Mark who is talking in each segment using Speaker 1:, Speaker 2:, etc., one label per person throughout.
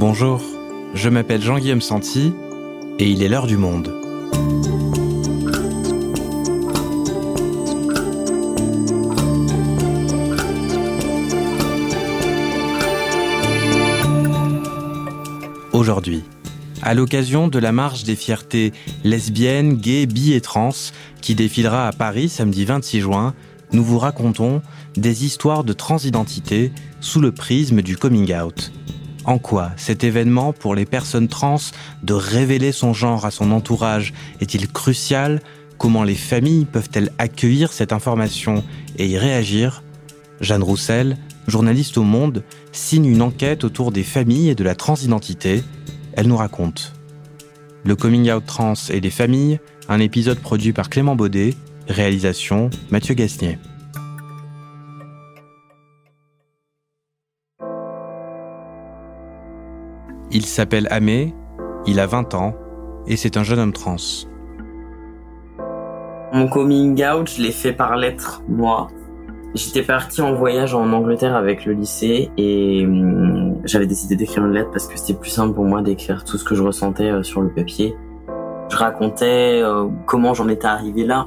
Speaker 1: Bonjour, je m'appelle Jean-Guillaume Santi et il est l'heure du monde. Aujourd'hui, à l'occasion de la marche des fiertés lesbiennes, gays, bi et trans qui défilera à Paris samedi 26 juin, nous vous racontons des histoires de transidentité sous le prisme du coming out. En quoi cet événement pour les personnes trans de révéler son genre à son entourage est-il crucial? Comment les familles peuvent-elles accueillir cette information et y réagir? Jeanne Roussel, journaliste au Monde, signe une enquête autour des familles et de la transidentité. Elle nous raconte. Le coming out trans et les familles, un épisode produit par Clément Baudet, réalisation Mathieu Gasnier. Il s'appelle Amé, il a 20 ans et c'est un jeune homme trans.
Speaker 2: Mon coming out, je l'ai fait par lettre, moi. J'étais parti en voyage en Angleterre avec le lycée et hum, j'avais décidé d'écrire une lettre parce que c'était plus simple pour moi d'écrire tout ce que je ressentais euh, sur le papier. Je racontais euh, comment j'en étais arrivé là.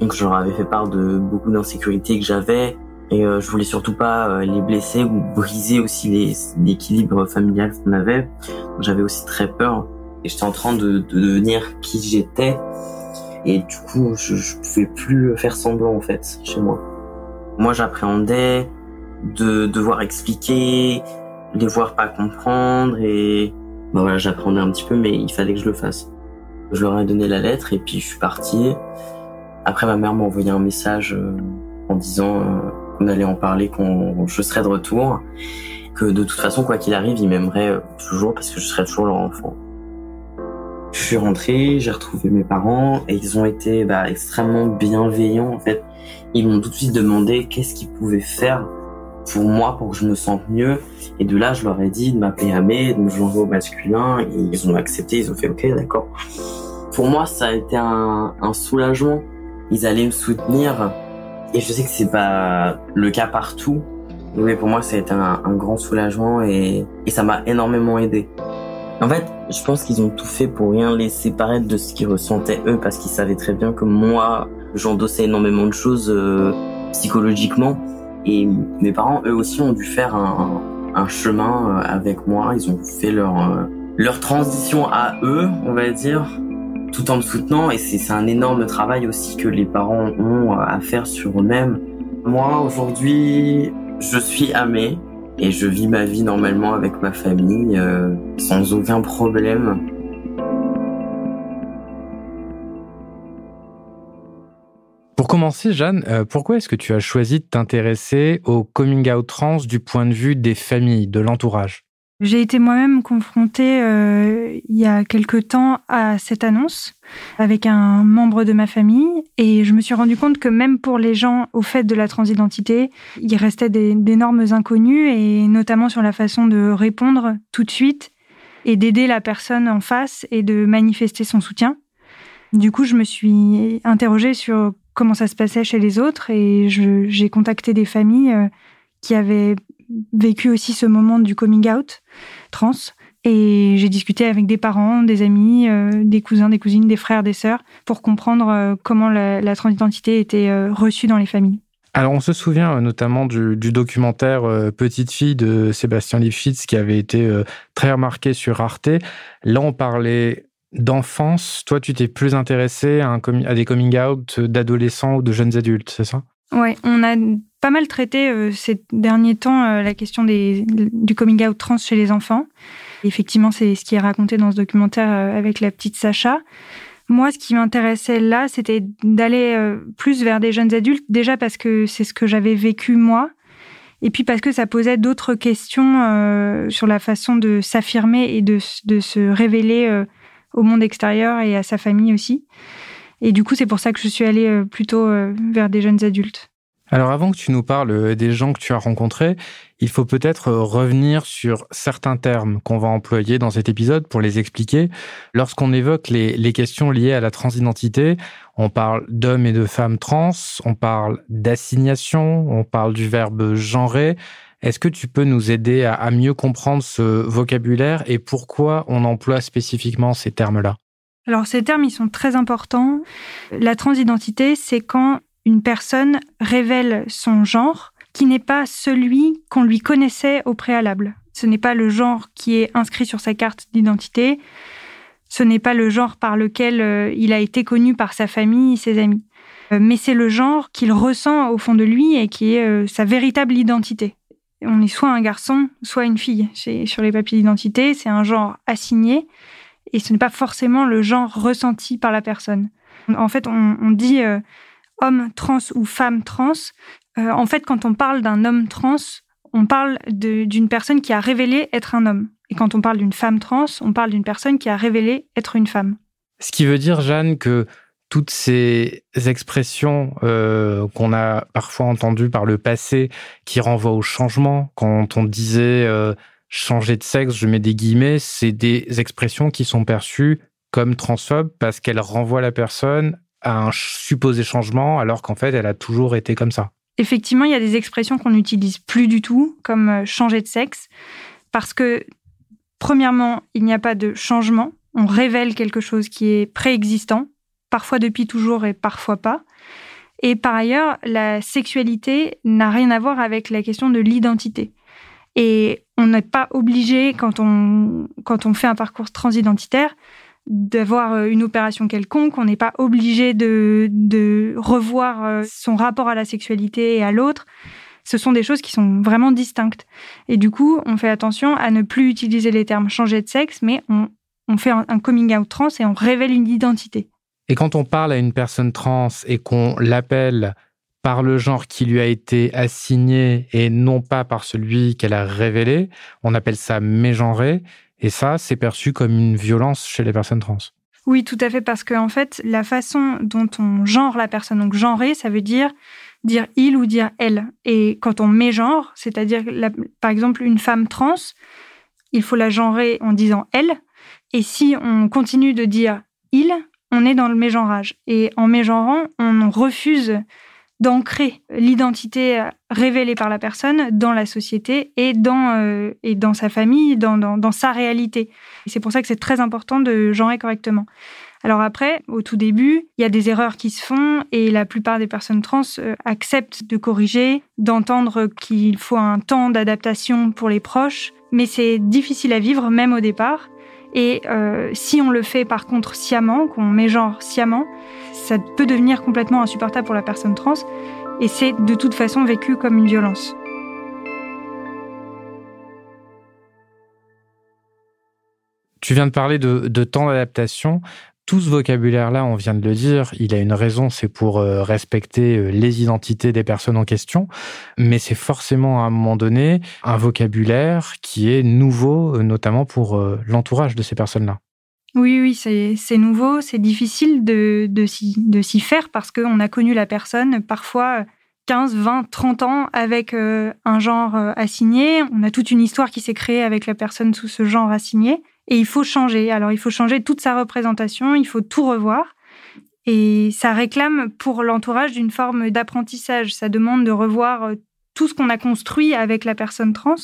Speaker 2: Donc je leur avais fait part de beaucoup d'insécurité que j'avais, et euh, je voulais surtout pas euh, les blesser ou briser aussi l'équilibre familial qu'on avait. J'avais aussi très peur et j'étais en train de, de devenir qui j'étais et du coup je, je pouvais plus faire semblant en fait chez moi. Moi j'appréhendais de devoir expliquer, les voir pas comprendre et bah voilà j'appréhendais un petit peu mais il fallait que je le fasse. Je leur ai donné la lettre et puis je suis parti. Après ma mère m'a envoyé un message euh, en disant qu'on allait en parler, qu'on je serais de retour, que de toute façon quoi qu'il arrive, ils m'aimeraient euh, toujours parce que je serais toujours leur enfant. Je suis rentré, j'ai retrouvé mes parents et ils ont été bah, extrêmement bienveillants en fait. Ils m'ont tout de suite demandé qu'est-ce qu'ils pouvaient faire pour moi pour que je me sente mieux et de là je leur ai dit de m'appeler Amé, de me joindre au masculin et ils ont accepté, ils ont fait ok d'accord. Pour moi ça a été un, un soulagement. Ils allaient me soutenir et je sais que c'est pas le cas partout, mais pour moi, ça a été un, grand soulagement et, ça m'a énormément aidé. En fait, je pense qu'ils ont tout fait pour rien laisser paraître de ce qu'ils ressentaient eux, parce qu'ils savaient très bien que moi, j'endossais énormément de choses euh, psychologiquement. Et mes parents, eux aussi, ont dû faire un, un chemin euh, avec moi. Ils ont fait leur euh, leur transition à eux, on va dire, tout en me soutenant. Et c'est un énorme travail aussi que les parents ont à faire sur eux-mêmes. Moi, aujourd'hui, je suis amé et je vis ma vie normalement avec ma famille euh, sans aucun problème.
Speaker 1: Pour commencer, Jeanne, euh, pourquoi est-ce que tu as choisi de t'intéresser au coming out trans du point de vue des familles, de l'entourage?
Speaker 3: J'ai été moi-même confrontée euh, il y a quelque temps à cette annonce avec un membre de ma famille et je me suis rendu compte que même pour les gens au fait de la transidentité, il restait d'énormes inconnus et notamment sur la façon de répondre tout de suite et d'aider la personne en face et de manifester son soutien. Du coup, je me suis interrogée sur comment ça se passait chez les autres et j'ai contacté des familles euh, qui avaient vécu aussi ce moment du coming out trans. Et j'ai discuté avec des parents, des amis, euh, des cousins, des cousines, des frères, des sœurs, pour comprendre euh, comment la, la, transidentité était euh, reçue dans les familles.
Speaker 1: Alors, on se souvient notamment du, du documentaire Petite fille de Sébastien Lifshitz qui avait été très remarqué sur Arte. Là, on parlait d'enfance. Toi, tu t'es plus intéressé à, à des coming out d'adolescents ou de jeunes adultes, c'est ça?
Speaker 3: Ouais, on a pas mal traité euh, ces derniers temps euh, la question des, du coming out trans chez les enfants. Effectivement, c'est ce qui est raconté dans ce documentaire euh, avec la petite Sacha. Moi, ce qui m'intéressait là, c'était d'aller plus vers des jeunes adultes, déjà parce que c'est ce que j'avais vécu moi, et puis parce que ça posait d'autres questions sur la façon de s'affirmer et de, de, se révéler au monde extérieur et à sa famille aussi. Et du coup, c'est pour ça que je suis allée plutôt vers des jeunes adultes.
Speaker 1: Alors avant que tu nous parles euh, des gens que tu as rencontrés, il faut peut-être euh, revenir sur certains termes qu'on va employer dans cet épisode pour les expliquer. Lorsqu'on évoque les, questions liées à la transidentité, on parle d'hommes et de femmes trans, on parle d'assignation, on parle du verbe genrer. Est-ce que tu peux nous aider à mieux comprendre ce vocabulaire et pourquoi on emploie spécifiquement ces termes-là?
Speaker 3: Alors ces termes, ils sont très importants. La transidentité, c'est quand une personne révèle son genre qui n'est pas celui qu'on lui connaissait au préalable. Ce n'est pas le genre qui est inscrit sur sa carte d'identité, ce n'est pas le genre par lequel euh, il a été connu par sa famille, ses amis, euh, mais c'est le genre qu'il ressent au fond de lui et qui est euh, sa véritable identité. On est soit un garçon, soit une fille. Sur les papiers d'identité, c'est un genre assigné et ce n'est pas forcément le genre ressenti par la personne. En fait, on, dit homme trans ou femme trans, euh, en fait, quand on parle d'un homme trans, on parle d'une personne qui a révélé être un homme. Et quand on parle d'une femme trans, on parle d'une personne qui a révélé être une femme.
Speaker 1: Ce qui veut dire, Jeanne, que toutes ces expressions euh, qu'on a parfois entendues par le passé, qui renvoient au changement, quand on disait euh, changer de sexe, je mets des guillemets, c'est des expressions qui sont perçues comme transphobes parce qu'elles renvoient la personne à un supposé changement alors qu'en fait elle a toujours été comme ça.
Speaker 3: Effectivement, il y a des expressions qu'on n'utilise plus du tout, comme euh, changer de sexe, parce que premièrement, il n'y a pas de changement, on révèle quelque chose qui est préexistant, parfois depuis toujours et parfois pas. Et par ailleurs, la sexualité n'a rien à voir avec la question de l'identité. Et on n'est pas obligé, quand on, quand on fait un parcours transidentitaire, d'avoir euh, une opération quelconque, on n'est pas obligé de, revoir euh, son rapport à la sexualité et à l'autre. Ce sont des choses qui sont vraiment distinctes. Et du coup, on fait attention à ne plus utiliser les termes changer de sexe, mais on, fait un, coming out trans et on révèle une identité.
Speaker 1: Et quand on parle à une personne trans et qu'on l'appelle par le genre qui lui a été assigné et non pas par celui qu'elle a révélé, on appelle ça mégenré. Et ça, c'est perçu comme une violence chez les personnes trans.
Speaker 3: Oui, tout à fait, parce que en fait, la façon dont on genre la personne, donc genrer, ça veut dire dire il ou dire elle. Et quand on met genre, c'est-à-dire par exemple une femme trans, il faut la genrer en disant elle. Et si on continue de dire il, on est dans le mégenrage. Et en mégenrant, on refuse d'ancrer l'identité révélée par la personne dans la société et dans, euh, et dans sa famille, dans, dans, sa réalité. c'est pour ça que c'est très important de genrer correctement. Alors après, au tout début, il y a des erreurs qui se font et la plupart des personnes trans euh, acceptent de corriger, d'entendre qu'il faut un temps d'adaptation pour les proches, mais c'est difficile à vivre même au départ. Et euh, si on le fait par contre sciemment, qu'on met genre sciemment, ça peut devenir complètement insupportable pour la personne trans et c'est de toute façon vécu comme une violence.
Speaker 1: Tu viens de parler de, de temps d'adaptation tout ce vocabulaire-là, on vient de le dire, il a une raison, c'est pour euh, respecter euh, les identités des personnes en question, mais c'est forcément à un moment donné un vocabulaire qui est nouveau, euh, notamment pour l'entourage de ces personnes-là.
Speaker 3: Oui, oui, c'est nouveau, c'est difficile de, de s'y faire parce qu'on a connu la personne parfois 15, 20, 30 ans avec un genre assigné. On a toute une histoire qui s'est créée avec la personne sous ce genre assigné et il faut changer. Alors il faut changer toute sa représentation, il faut tout revoir. Et ça réclame pour l'entourage d'une forme d'apprentissage. Ça demande de revoir euh, tout ce qu'on a construit avec la personne trans.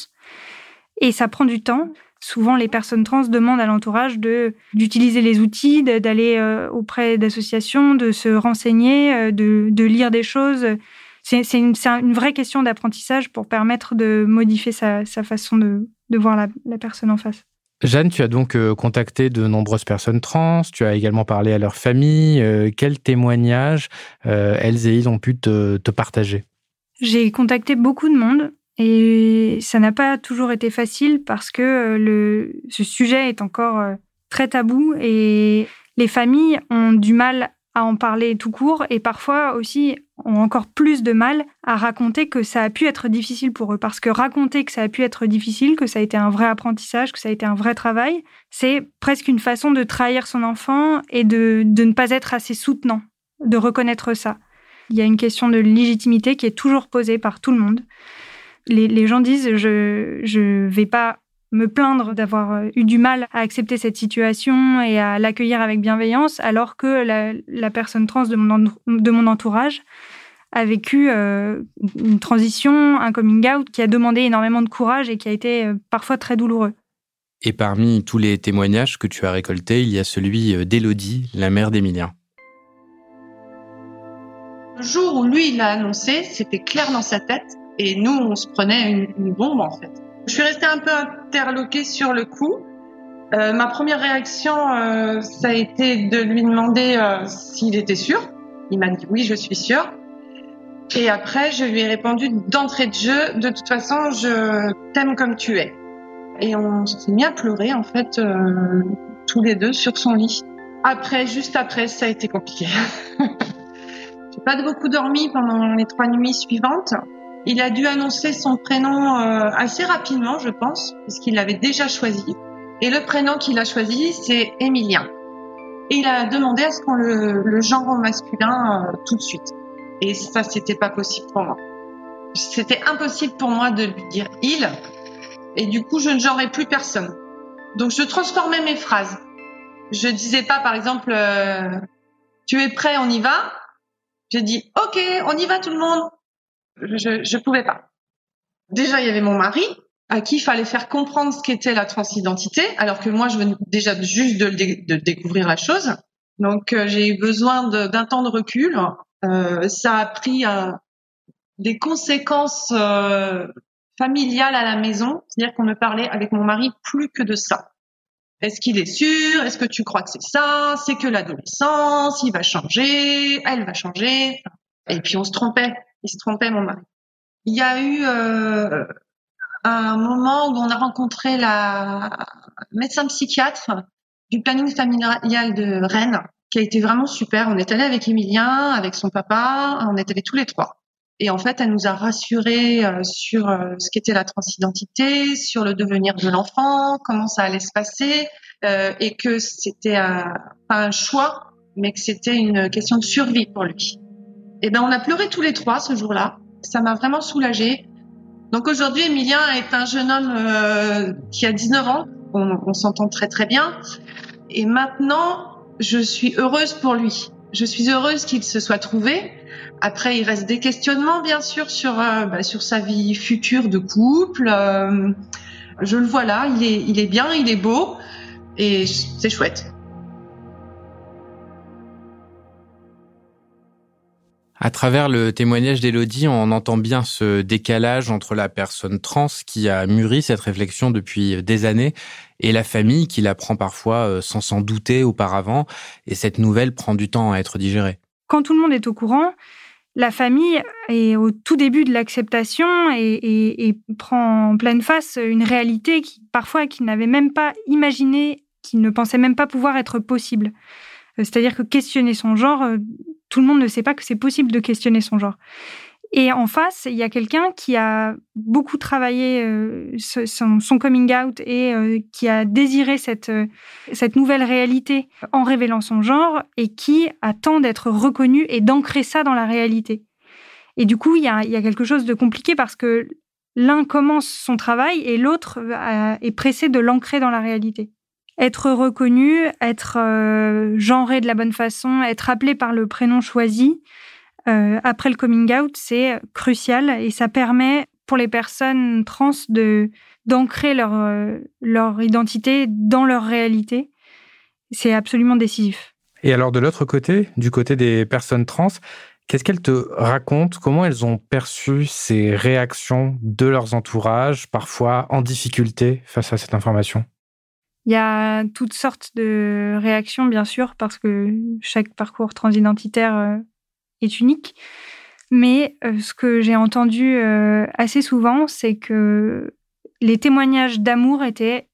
Speaker 3: Et ça prend du temps. Souvent, les personnes trans demandent à l'entourage d'utiliser les outils, d'aller euh, auprès d'associations, de se renseigner, euh, de, de lire des choses. C'est une, une, vraie question d'apprentissage pour permettre de modifier sa, sa façon de, de voir la, la personne en face.
Speaker 1: Jeanne, tu as donc euh, contacté de nombreuses personnes trans, tu as également parlé à leur famille. Euh, quels témoignages euh, elles et ils ont pu te, partager?
Speaker 3: J'ai contacté beaucoup de monde et ça n'a pas toujours été facile parce que ce sujet est encore très tabou et les familles ont du mal à en parler tout court et parfois aussi ont encore plus de mal à raconter que ça a pu être difficile pour eux. Parce que raconter que ça a pu être difficile, que ça a été un vrai apprentissage, que ça a été un vrai travail, c'est presque une façon de trahir son enfant et de, de ne pas être assez soutenant, de reconnaître ça. Il y a une question de légitimité qui est toujours posée par tout le monde. Les, gens disent je je vais pas me plaindre d'avoir eu du mal à accepter cette situation et à l'accueillir avec bienveillance, alors que la, personne trans de mon, de mon entourage a vécu euh, une transition, un coming out qui a demandé énormément de courage et qui a été euh, parfois très douloureux.
Speaker 1: Et parmi tous les témoignages que tu as récoltés, il y a celui euh, d'Élodie, la mère d'Emilien.
Speaker 4: Le jour où lui, il a annoncé, c'était clair dans sa tête, et nous, on se prenait une, bombe, en fait. Je suis restée un peu interloquée sur le coup. Euh, ma première réaction, euh, ça a été de lui demander euh, s'il était sûr. Il m'a dit oui, je suis sûr. Et après, je lui ai répondu d'entrée de jeu, de toute façon, je t'aime comme tu es. Et on s'est mis à pleurer, en fait, tous les deux sur son lit. Après, juste après, ça a été compliqué. J'ai pas beaucoup dormi pendant les trois nuits suivantes. Il a dû annoncer son prénom euh, assez rapidement, je pense, puisqu'il l'avait déjà choisi. Et le prénom qu'il a choisi, c'est Émilien. Et il a demandé à ce qu'on le, le genre au masculin euh, tout de suite. Et ça, c'était pas possible pour moi. C'était impossible pour moi de lui dire il, et du coup, je ne genrais plus personne. Donc, je transformais mes phrases. Je disais pas, par exemple, euh, tu es prêt, on y va? J'ai dit, ok, on y va tout le monde. Je, je pouvais pas. Déjà, il y avait mon mari à qui il fallait faire comprendre ce qu'était la transidentité, alors que moi, je venais déjà juste de, découvrir la chose. Donc, euh, j'ai eu besoin d'un temps de recul. Euh, ça a pris des conséquences euh, familiale à la maison, c'est-à-dire qu'on ne parlait avec mon mari plus que de ça. Est-ce qu'il est sûr? Est-ce que tu crois que c'est ça? C'est que l'adolescence, il va changer, elle va changer. Et puis on se trompait, il se trompait mon mari. Il y a eu euh, un moment où on a rencontré la médecin psychiatre du planning familial de Rennes, qui a été vraiment super. On est allé avec Emilien, avec son papa, on est allés tous les trois. Et en fait, elle nous a rassurés euh, sur euh, ce qu'était la transidentité, sur le devenir de l'enfant, comment ça allait se passer, et que c'était pas un choix, mais que c'était une question de survie pour lui. Et ben, on a pleuré tous les trois ce jour-là. Ça m'a vraiment soulagée. Donc aujourd'hui, Emilien est un jeune homme qui a 19 ans. On, on s'entend très très bien. Et maintenant, je suis heureuse pour lui. Je suis heureuse qu'il se soit trouvé après, il reste des questionnements, bien sûr, sur, euh, bah, sur sa vie future de couple. Euh, je le vois là, il est, il est bien, il est beau, et c'est chouette.
Speaker 1: À travers le témoignage d'Elodie, on entend bien ce décalage entre la personne trans qui a mûri cette réflexion depuis des années et la famille qui la prend parfois euh, sans s'en douter auparavant, et cette nouvelle prend du temps à être digérée.
Speaker 3: Quand tout le monde est au courant, la famille est au tout début de l'acceptation et, prend en pleine face une réalité qui parfois qu'ils n'avaient même pas imaginé, qu'ils ne pensaient même pas pouvoir être possible. Euh, c'est-à-dire que questionner son genre, euh, tout le monde ne sait pas que c'est possible de questionner son genre. Et en face, il y a quelqu'un qui a beaucoup travaillé euh, son, coming out et qui a désiré cette, cette nouvelle réalité en révélant son genre et qui attend d'être reconnu et d'ancrer ça dans la réalité. Et du coup, il y a, il y a quelque chose de compliqué parce que l'un commence son travail et l'autre est pressé de l'ancrer dans la réalité. Être reconnu, être genré de la bonne façon, être appelé par le prénom choisi, euh, après le coming out, c'est crucial et ça permet pour les personnes trans de d'ancrer leur euh, leur identité dans leur réalité. C'est absolument décisif.
Speaker 1: Et alors de l'autre côté, du côté des personnes trans, qu'est-ce qu'elles te racontent? Comment elles ont perçu ces réactions de leurs entourages, parfois en difficulté face à cette information?
Speaker 3: Il y a toutes sortes de réactions, bien sûr, parce que chaque parcours transidentitaire euh, est unique. Mais euh, ce que j'ai entendu euh, assez souvent, c'est que les témoignages d'amour étaient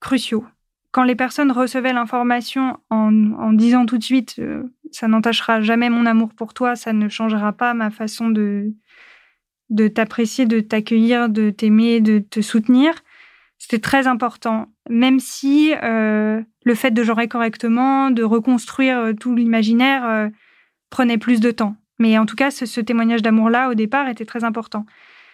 Speaker 3: cruciaux. Quand les personnes recevaient l'information en, disant tout de suite ça n'entachera jamais mon amour pour toi, ça ne changera pas ma façon de, de t'apprécier, de t'accueillir, de t'aimer, de te soutenir, c'était très important. Même si le fait de genrer correctement, de reconstruire tout l'imaginaire, prenait plus de temps. Mais en tout cas, ce, témoignage d'amour-là, au départ, était très important.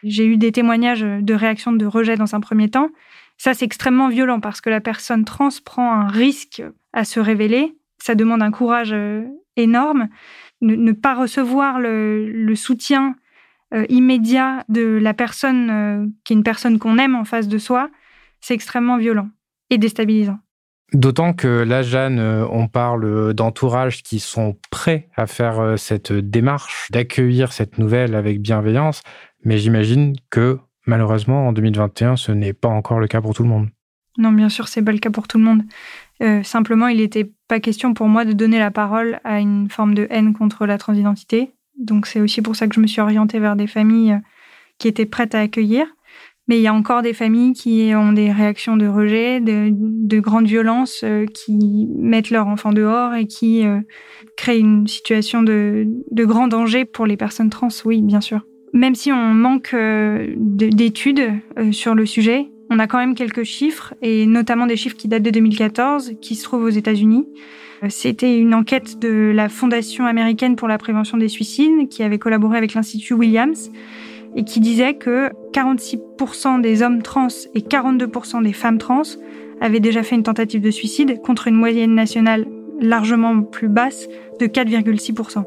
Speaker 3: J'ai eu des témoignages de réaction de rejet dans un premier temps. Ça, c'est extrêmement violent parce que la personne trans prend un risque à se révéler. Ça demande un courage euh, énorme. Ne, pas recevoir le, soutien euh, immédiat de la personne euh, qui est une personne qu'on aime en face de soi, c'est extrêmement violent et déstabilisant.
Speaker 1: D'autant que là, Jeanne, euh, on parle d'entourages qui sont prêts à faire euh, cette démarche, d'accueillir cette nouvelle avec bienveillance, mais j'imagine que malheureusement, en 2021, ce n'est pas encore le cas pour tout le monde.
Speaker 3: Non, bien sûr, c'est pas le cas pour tout le monde. Euh, simplement, il n'était pas question pour moi de donner la parole à une forme de haine contre la transidentité. Donc, c'est aussi pour ça que je me suis orientée vers des familles qui étaient prêtes à accueillir. Mais il y a encore des familles qui ont des réactions de rejet, de, de grandes violences, euh, qui mettent leur enfant dehors et qui euh, créent une situation de, de, grand danger pour les personnes trans, oui, bien sûr. Même si on manque euh, d'études sur le sujet, on a quand même quelques chiffres, et notamment des chiffres qui datent de 2014, qui se trouvent aux États-Unis. C'était une enquête de la Fondation américaine pour la prévention des suicides, qui avait collaboré avec l'Institut Williams, et qui disait que 46% des hommes trans et 42% des femmes trans avaient déjà fait une tentative de suicide contre une moyenne nationale largement plus basse de 4,6%.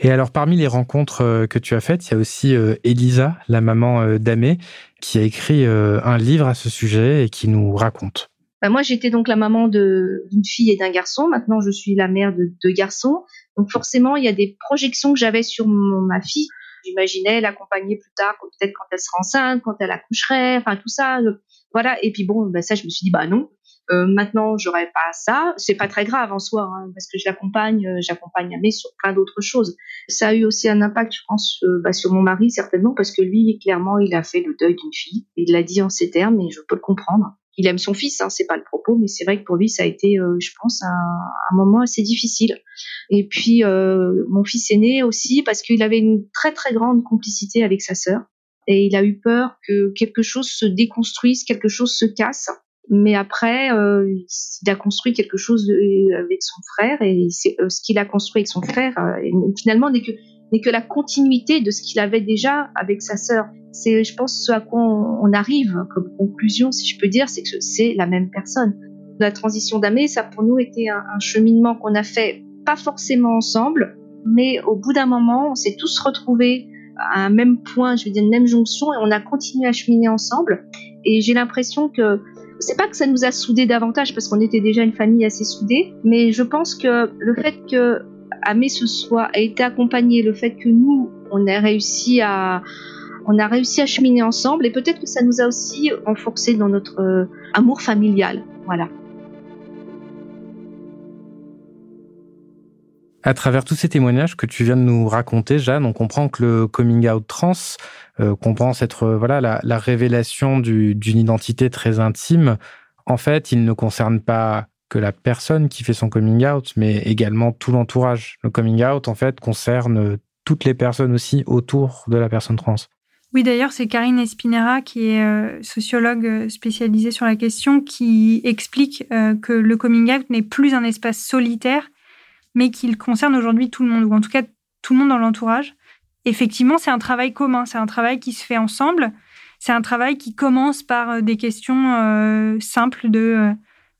Speaker 1: Et alors, parmi les rencontres euh, que tu as faites, il y a aussi euh, Elisa, la maman euh, d'Amé, qui a écrit un livre à ce sujet et qui nous raconte.
Speaker 5: Bah, moi, j'étais donc la maman d'une fille et d'un garçon. Maintenant, je suis la mère de deux garçons. Donc forcément, il y a des projections que j'avais sur ma fille. J'imaginais l'accompagner plus tard, peut-être quand elle sera enceinte, quand elle accoucherait, enfin tout ça. Euh, voilà. Et puis bon, bah, ça, je me suis dit, bah non. Euh, maintenant, j'aurais pas ça. C'est pas très grave en soi, hein, parce que je l'accompagne, euh, j'accompagne Amé sur plein d'autres choses. Ça a eu aussi un impact, je pense, euh, bah, sur mon mari certainement, parce que lui, clairement, il a fait le deuil d'une fille. Il l'a dit en ces termes, et je peux le comprendre il aime son fils, hein, c'est pas le propos, mais c'est vrai que pour lui ça a été, euh, je pense, un, moment assez difficile. Et puis euh, mon fils aîné aussi parce qu'il avait une très très grande complicité avec sa sœur et il a eu peur que quelque chose se déconstruise, quelque chose se casse. Mais après, euh, il a construit quelque chose avec son frère et ce qu'il a construit avec son frère finalement n'est que n'est que la continuité de ce qu'il avait déjà avec sa sœur. C'est, je pense, ce à quoi on, arrive comme conclusion, si je peux dire, c'est que c'est la même personne. La transition d'Amé, ça pour nous était un, un cheminement qu'on a fait pas forcément ensemble, mais au bout d'un moment, on s'est tous retrouvés à un même point, je veux dire une même jonction, et on a continué à cheminer ensemble. Et j'ai l'impression que c'est pas que ça nous a soudés davantage parce qu'on était déjà une famille assez soudée, mais je pense que le fait que Amé ce soit a été accompagné, le fait que nous on a réussi à on a réussi à cheminer ensemble et peut-être que ça nous a aussi renforcé dans notre euh, amour familial. Voilà.
Speaker 1: À travers tous ces témoignages que tu viens de nous raconter, Jeanne, on comprend que le coming out trans, euh, qu'on pense être voilà la, révélation d'une identité très intime, en fait, il ne concerne pas que la personne qui fait son coming out, mais également tout l'entourage. Le coming out, en fait, concerne toutes les personnes aussi autour de la personne trans.
Speaker 3: Oui, d'ailleurs, c'est Karine Espinera, qui est euh, sociologue euh, spécialisée sur la question, qui explique euh, que le coming out n'est plus un espace solitaire, mais qu'il concerne aujourd'hui tout le monde, ou en tout cas tout le monde dans l'entourage. Effectivement, c'est un travail commun, c'est un travail qui se fait ensemble. C'est un travail qui commence par des questions simples de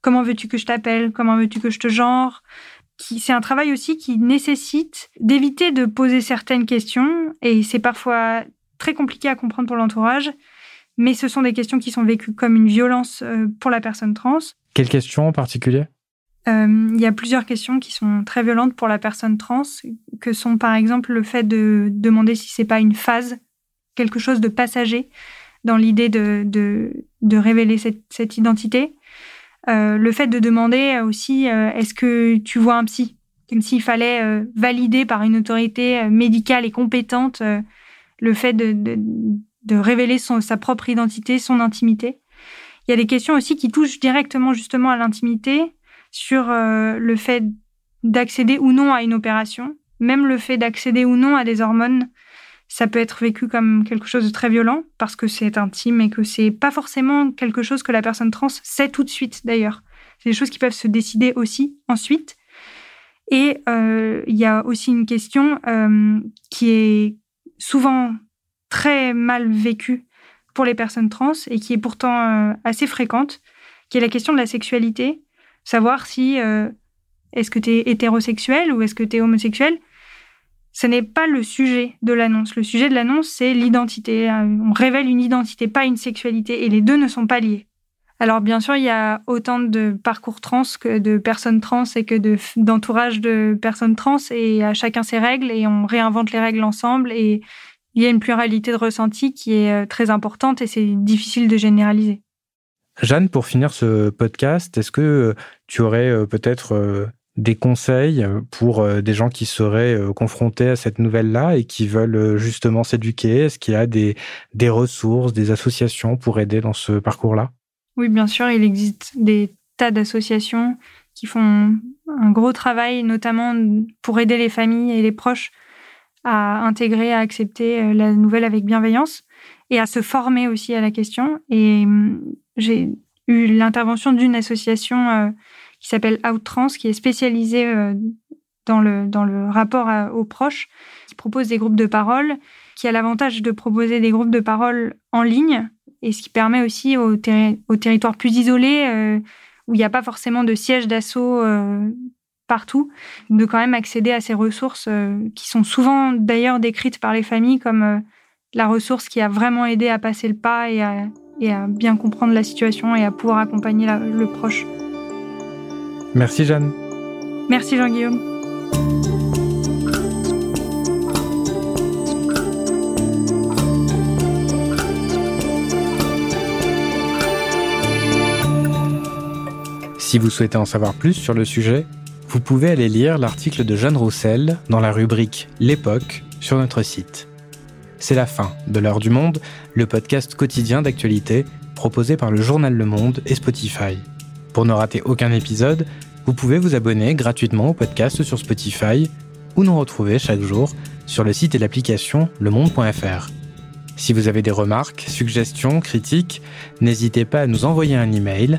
Speaker 3: comment veux-tu que je t'appelle, comment veux-tu que je te genre? C'est un travail aussi qui nécessite d'éviter de poser certaines questions, et c'est parfois très compliqué à comprendre pour l'entourage, mais ce sont des questions qui sont vécues comme une violence euh, pour la personne trans.
Speaker 1: Quelles questions en particulier?
Speaker 3: Euh, Il y a plusieurs questions qui sont très violentes pour la personne trans, que sont par exemple le fait de demander si c'est pas une phase, quelque chose de passager dans l'idée de, de, révéler cette, cette identité. Euh, le fait de demander aussi est-ce que tu vois un psy? Comme s'il fallait valider par une autorité médicale et compétente le fait de, de, révéler son, sa propre identité, son intimité. Il y a des questions aussi qui touchent directement justement à l'intimité sur euh, le fait d'accéder ou non à une opération, même le fait d'accéder ou non à des hormones, ça peut être vécu comme quelque chose de très violent parce que c'est intime et que c'est pas forcément quelque chose que la personne trans sait tout de suite d'ailleurs. C'est des choses qui peuvent se décider aussi ensuite. Et euh, il y a aussi une question euh, qui est souvent très mal vécue pour les personnes trans et qui est pourtant assez fréquente, qui est la question de la sexualité. Savoir si est-ce que tu es hétérosexuel ou est-ce que tu es homosexuel? Ce n'est pas le sujet de l'annonce. Le sujet de l'annonce, c'est l'identité. On révèle une identité, pas une sexualité, et les deux ne sont pas liés. Alors bien sûr, il y a autant de parcours trans que de personnes trans et que d'entourage de, personnes trans, et à chacun ses règles, et on réinvente les règles ensemble, et il y a une pluralité de ressentis qui est euh, très importante, et c'est difficile de généraliser.
Speaker 1: Jeanne, pour finir ce podcast, est-ce que euh, tu aurais euh, peut-être des conseils pour des gens qui seraient confrontés à cette nouvelle-là et qui veulent justement s'éduquer? Est-ce qu'il y a des, des ressources, des associations pour aider dans ce parcours-là?
Speaker 3: Oui, bien sûr, il existe des tas d'associations qui font un gros travail, notamment pour aider les familles et les proches à intégrer, à accepter la nouvelle avec bienveillance et à se former aussi à la question. Et hum, j'ai eu l'intervention d'une association qui s'appelle Outtrans, qui est spécialisée euh, dans le, dans le rapport aux proches, qui propose des groupes de parole, qui a l'avantage de proposer des groupes de parole en ligne, et ce qui permet aussi aux, territoires plus isolés, euh, où il n'y a pas forcément de siège d'assaut euh, partout, de quand même accéder à ces ressources qui sont souvent d'ailleurs décrites par les familles comme la ressource qui a vraiment aidé à passer le pas et à, et à bien comprendre la situation et à pouvoir accompagner le proche.
Speaker 1: Merci Jeanne.
Speaker 3: Merci Jean-Guillaume.
Speaker 1: Si vous souhaitez en savoir plus sur le sujet, vous pouvez aller lire l'article de Jeanne Roussel dans la rubrique L'époque sur notre site. C'est la fin de L'heure du monde, le podcast quotidien d'actualité proposé par le journal Le Monde et Spotify. Pour ne rater aucun épisode, vous pouvez vous abonner gratuitement au podcast sur Spotify ou nous retrouver chaque jour sur le site et l'application lemonde.fr. Si vous avez des remarques, suggestions, critiques, n'hésitez pas à nous envoyer un email